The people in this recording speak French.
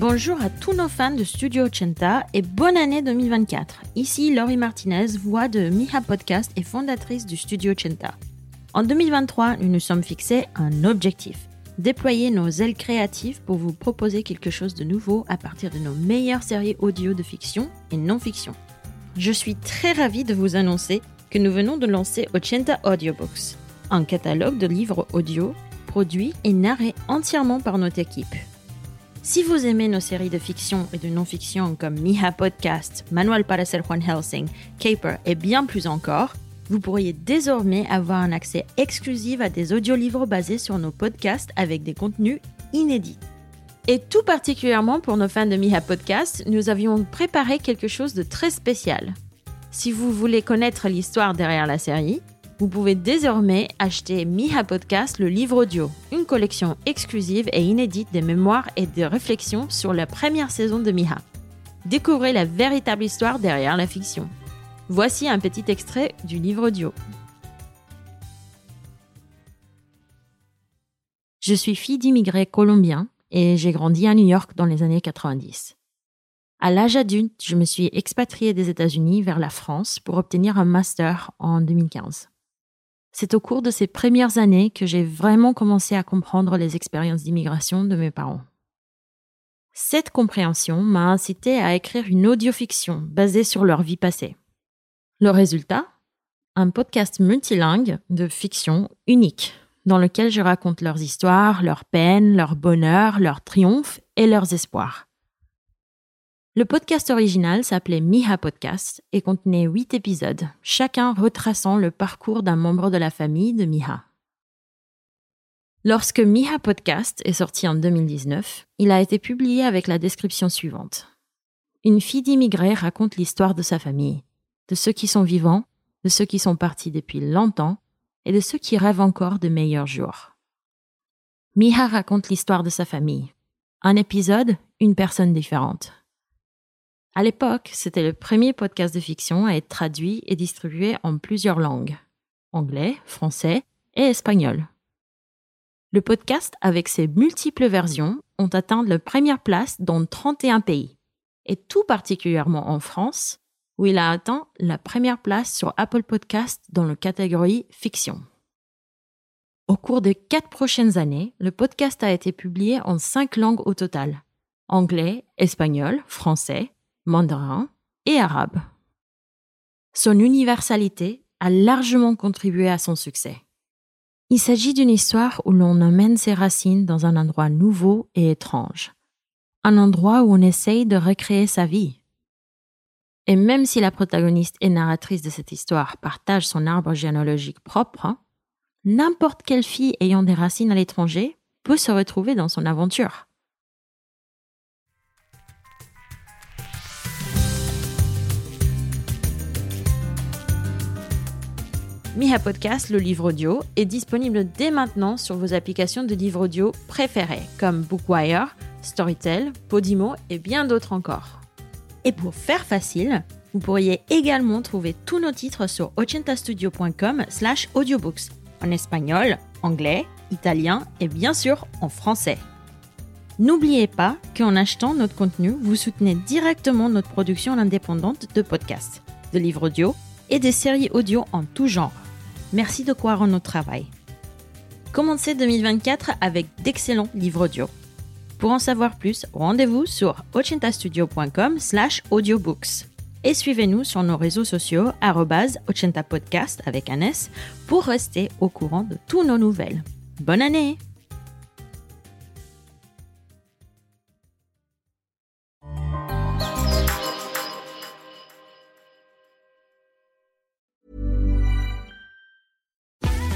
Bonjour à tous nos fans de Studio Ochenta et bonne année 2024. Ici Laurie Martinez, voix de Miha Podcast et fondatrice du Studio Ochenta. En 2023, nous nous sommes fixés un objectif déployer nos ailes créatives pour vous proposer quelque chose de nouveau à partir de nos meilleures séries audio de fiction et non-fiction. Je suis très ravie de vous annoncer que nous venons de lancer Ochenta Audiobooks, un catalogue de livres audio produits et narrés entièrement par notre équipe. Si vous aimez nos séries de fiction et de non-fiction comme Miha Podcast, Manual para Juan Helsing, Caper et bien plus encore, vous pourriez désormais avoir un accès exclusif à des audiolivres basés sur nos podcasts avec des contenus inédits. Et tout particulièrement pour nos fans de Miha Podcast, nous avions préparé quelque chose de très spécial. Si vous voulez connaître l'histoire derrière la série, vous pouvez désormais acheter Miha Podcast, le livre audio, une collection exclusive et inédite des mémoires et de réflexions sur la première saison de Miha. Découvrez la véritable histoire derrière la fiction. Voici un petit extrait du livre audio. Je suis fille d'immigrés colombiens et j'ai grandi à New York dans les années 90. À l'âge adulte, je me suis expatriée des États-Unis vers la France pour obtenir un master en 2015. C'est au cours de ces premières années que j'ai vraiment commencé à comprendre les expériences d'immigration de mes parents. Cette compréhension m'a incité à écrire une audiofiction basée sur leur vie passée. Le résultat? Un podcast multilingue de fiction unique, dans lequel je raconte leurs histoires, leurs peines, leurs bonheurs, leurs triomphes et leurs espoirs. Le podcast original s'appelait Miha Podcast et contenait huit épisodes, chacun retraçant le parcours d'un membre de la famille de Miha. Lorsque Miha Podcast est sorti en 2019, il a été publié avec la description suivante. Une fille d'immigrés raconte l'histoire de sa famille, de ceux qui sont vivants, de ceux qui sont partis depuis longtemps et de ceux qui rêvent encore de meilleurs jours. Miha raconte l'histoire de sa famille. Un épisode, une personne différente. À l'époque, c'était le premier podcast de fiction à être traduit et distribué en plusieurs langues anglais, français et espagnol. Le podcast, avec ses multiples versions, ont atteint la première place dans 31 pays, et tout particulièrement en France, où il a atteint la première place sur Apple Podcast dans la catégorie fiction. Au cours des quatre prochaines années, le podcast a été publié en cinq langues au total anglais, espagnol, français, mandarin et arabe. Son universalité a largement contribué à son succès. Il s'agit d'une histoire où l'on emmène ses racines dans un endroit nouveau et étrange, un endroit où on essaye de recréer sa vie. Et même si la protagoniste et narratrice de cette histoire partage son arbre généalogique propre, n'importe quelle fille ayant des racines à l'étranger peut se retrouver dans son aventure. Miha Podcast, le livre audio, est disponible dès maintenant sur vos applications de livres audio préférées, comme Bookwire, Storytel, Podimo et bien d'autres encore. Et pour faire facile, vous pourriez également trouver tous nos titres sur ocentastudio.com slash audiobooks, en espagnol, anglais, italien et bien sûr en français. N'oubliez pas qu'en achetant notre contenu, vous soutenez directement notre production indépendante de podcasts, de livres audio et des séries audio en tout genre. Merci de croire en notre travail. Commencez 2024 avec d'excellents livres audio. Pour en savoir plus, rendez-vous sur ochentastudio.com slash audiobooks. Et suivez-nous sur nos réseaux sociaux Podcast avec un S pour rester au courant de tous nos nouvelles. Bonne année